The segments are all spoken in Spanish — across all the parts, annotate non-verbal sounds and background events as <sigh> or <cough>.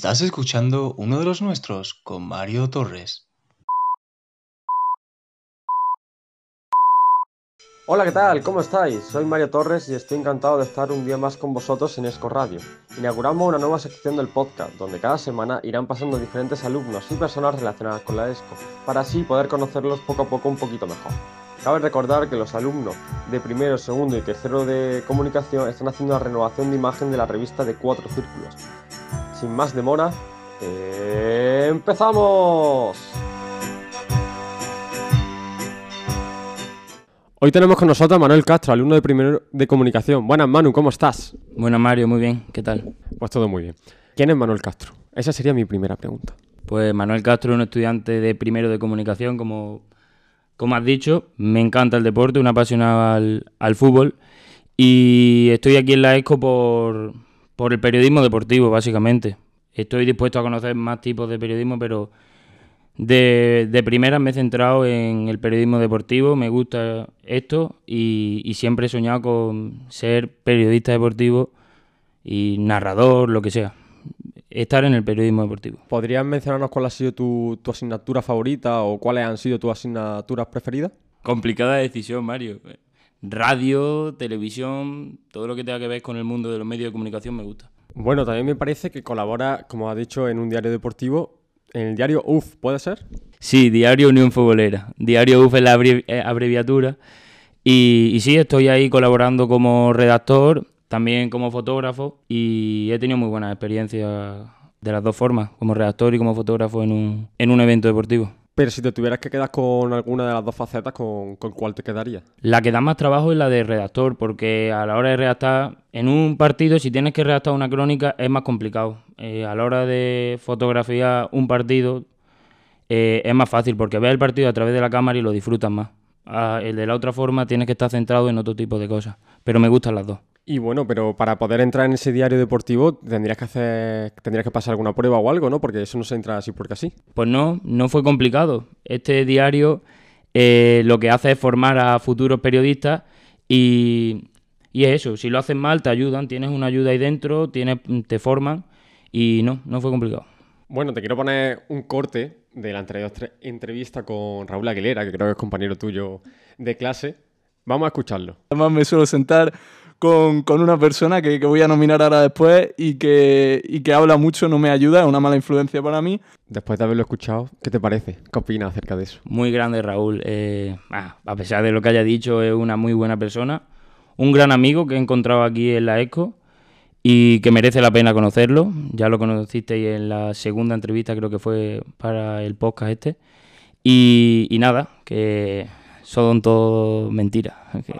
Estás escuchando uno de los nuestros con Mario Torres. Hola, ¿qué tal? ¿Cómo estáis? Soy Mario Torres y estoy encantado de estar un día más con vosotros en Esco Radio. Inauguramos una nueva sección del podcast, donde cada semana irán pasando diferentes alumnos y personas relacionadas con la ESCO, para así poder conocerlos poco a poco un poquito mejor. Cabe recordar que los alumnos de primero, segundo y tercero de comunicación están haciendo la renovación de imagen de la revista de Cuatro Círculos. Sin más demora, ¡empezamos! Hoy tenemos con nosotros a Manuel Castro, alumno de primero de comunicación. Buenas, Manu, ¿cómo estás? Buenas, Mario, muy bien. ¿Qué tal? Pues todo muy bien. ¿Quién es Manuel Castro? Esa sería mi primera pregunta. Pues Manuel Castro es un estudiante de primero de comunicación, como, como has dicho. Me encanta el deporte, un apasionado al, al fútbol. Y estoy aquí en la ESCO por, por el periodismo deportivo, básicamente. Estoy dispuesto a conocer más tipos de periodismo, pero de, de primera me he centrado en el periodismo deportivo, me gusta esto y, y siempre he soñado con ser periodista deportivo y narrador, lo que sea. Estar en el periodismo deportivo. ¿Podrías mencionarnos cuál ha sido tu, tu asignatura favorita o cuáles han sido tus asignaturas preferidas? Complicada decisión, Mario. Radio, televisión, todo lo que tenga que ver con el mundo de los medios de comunicación me gusta. Bueno, también me parece que colabora, como ha dicho, en un diario deportivo. En el diario UF, ¿puede ser? Sí, Diario Unión Futbolera. Diario UF es la abrevi- eh, abreviatura. Y, y sí, estoy ahí colaborando como redactor, también como fotógrafo. Y he tenido muy buenas experiencias de las dos formas, como redactor y como fotógrafo en un, en un evento deportivo. Pero si te tuvieras que quedar con alguna de las dos facetas, ¿con, con cuál te quedarías? La que da más trabajo es la de redactor, porque a la hora de redactar, en un partido, si tienes que redactar una crónica, es más complicado. Eh, a la hora de fotografiar un partido, eh, es más fácil, porque ves el partido a través de la cámara y lo disfrutas más. Ah, el de la otra forma tienes que estar centrado en otro tipo de cosas. Pero me gustan las dos. Y bueno, pero para poder entrar en ese diario deportivo tendrías que hacer, tendrías que pasar alguna prueba o algo, ¿no? Porque eso no se entra así porque así. Pues no, no fue complicado. Este diario eh, lo que hace es formar a futuros periodistas y, y es eso. Si lo haces mal, te ayudan. Tienes una ayuda ahí dentro, tienes, te forman y no, no fue complicado. Bueno, te quiero poner un corte de la entrevista con Raúl Aguilera, que creo que es compañero tuyo de clase. Vamos a escucharlo. Además me suelo sentar con, con una persona que, que voy a nominar ahora después y que, y que habla mucho, no me ayuda, es una mala influencia para mí. Después de haberlo escuchado, ¿qué te parece? ¿Qué opinas acerca de eso? Muy grande Raúl. Eh, ah, a pesar de lo que haya dicho, es una muy buena persona. Un gran amigo que he encontrado aquí en la ESCO y que merece la pena conocerlo. Ya lo conocisteis en la segunda entrevista, creo que fue para el podcast este. Y, y nada, que son todo mentiras. Que-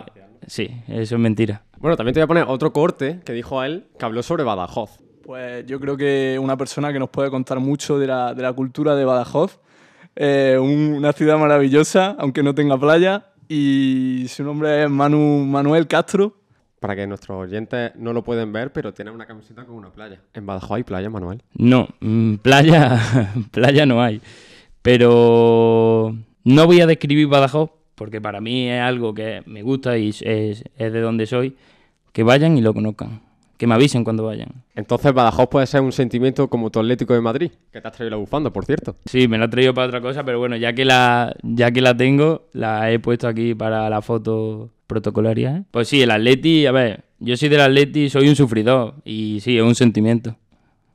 sí, eso es mentira. Bueno, también te voy a poner otro corte que dijo a él, que habló sobre Badajoz. Pues yo creo que una persona que nos puede contar mucho de la, de la cultura de Badajoz. Eh, un- una ciudad maravillosa, aunque no tenga playa. Y su nombre es Manu, Manuel Castro. Para que nuestros oyentes no lo pueden ver, pero tiene una camiseta con una playa. En Badajoz hay playa, Manuel. No, mm, playa, <laughs> playa no hay. Pero no voy a describir Badajoz, porque para mí es algo que me gusta y es, es de donde soy. Que vayan y lo conozcan. Que me avisen cuando vayan. Entonces Badajoz puede ser un sentimiento como tu Atlético de Madrid, que te has traído la bufanda, por cierto. Sí, me la he traído para otra cosa, pero bueno, ya que la, ya que la tengo, la he puesto aquí para la foto protocolaria. ¿eh? Pues sí, el Atleti, a ver, yo soy del Atleti, soy un sufridor y sí, es un sentimiento.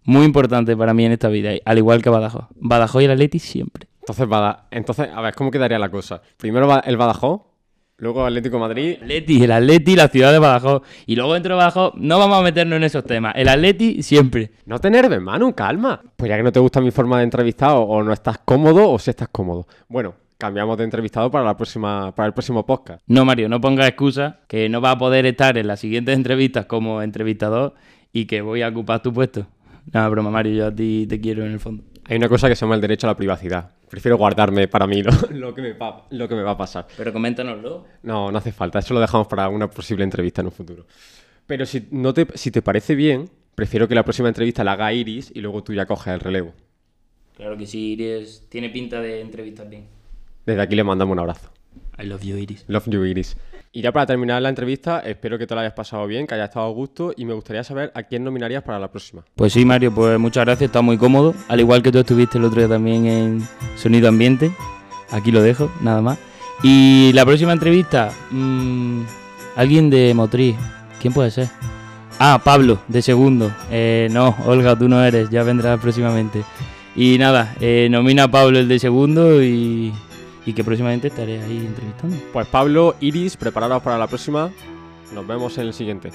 Muy importante para mí en esta vida, al igual que Badajoz. Badajoz y el Atleti siempre. Entonces, Bada- Entonces, a ver, ¿cómo quedaría la cosa? Primero va el Badajoz, luego Atlético Madrid. Atleti, el Atleti, la ciudad de Badajoz. Y luego dentro de Badajoz, no vamos a meternos en esos temas. El Atleti siempre. No te enerves, Manu, calma. Pues ya que no te gusta mi forma de entrevistado, o no estás cómodo, o si estás cómodo. Bueno, cambiamos de entrevistado para la próxima, para el próximo podcast. No, Mario, no pongas excusa que no vas a poder estar en las siguientes entrevistas como entrevistador y que voy a ocupar tu puesto. Nada, broma, Mario, yo a ti te quiero en el fondo. Hay una cosa que se llama el derecho a la privacidad. Prefiero guardarme para mí lo, <laughs> lo que, me va, lo que me va a pasar. Pero coméntanoslo. No, no hace falta. Eso lo dejamos para una posible entrevista en un futuro. Pero si, no te, si te parece bien, prefiero que la próxima entrevista la haga Iris y luego tú ya coges el relevo. Claro que sí, Iris tiene pinta de entrevistar bien. Desde aquí le mandamos un abrazo. I love you, Iris. Love you, Iris. Y ya para terminar la entrevista, espero que te la hayas pasado bien, que hayas estado a gusto y me gustaría saber a quién nominarías para la próxima. Pues sí, Mario, pues muchas gracias, está muy cómodo. Al igual que tú estuviste el otro día también en Sonido Ambiente. Aquí lo dejo, nada más. Y la próxima entrevista, mmm, alguien de Motriz. ¿Quién puede ser? Ah, Pablo, de segundo. Eh, no, Olga, tú no eres, ya vendrás próximamente. Y nada, eh, nomina a Pablo el de segundo y, y que próximamente estaré ahí entrevistando. Pues Pablo, Iris, preparados para la próxima. Nos vemos en el siguiente.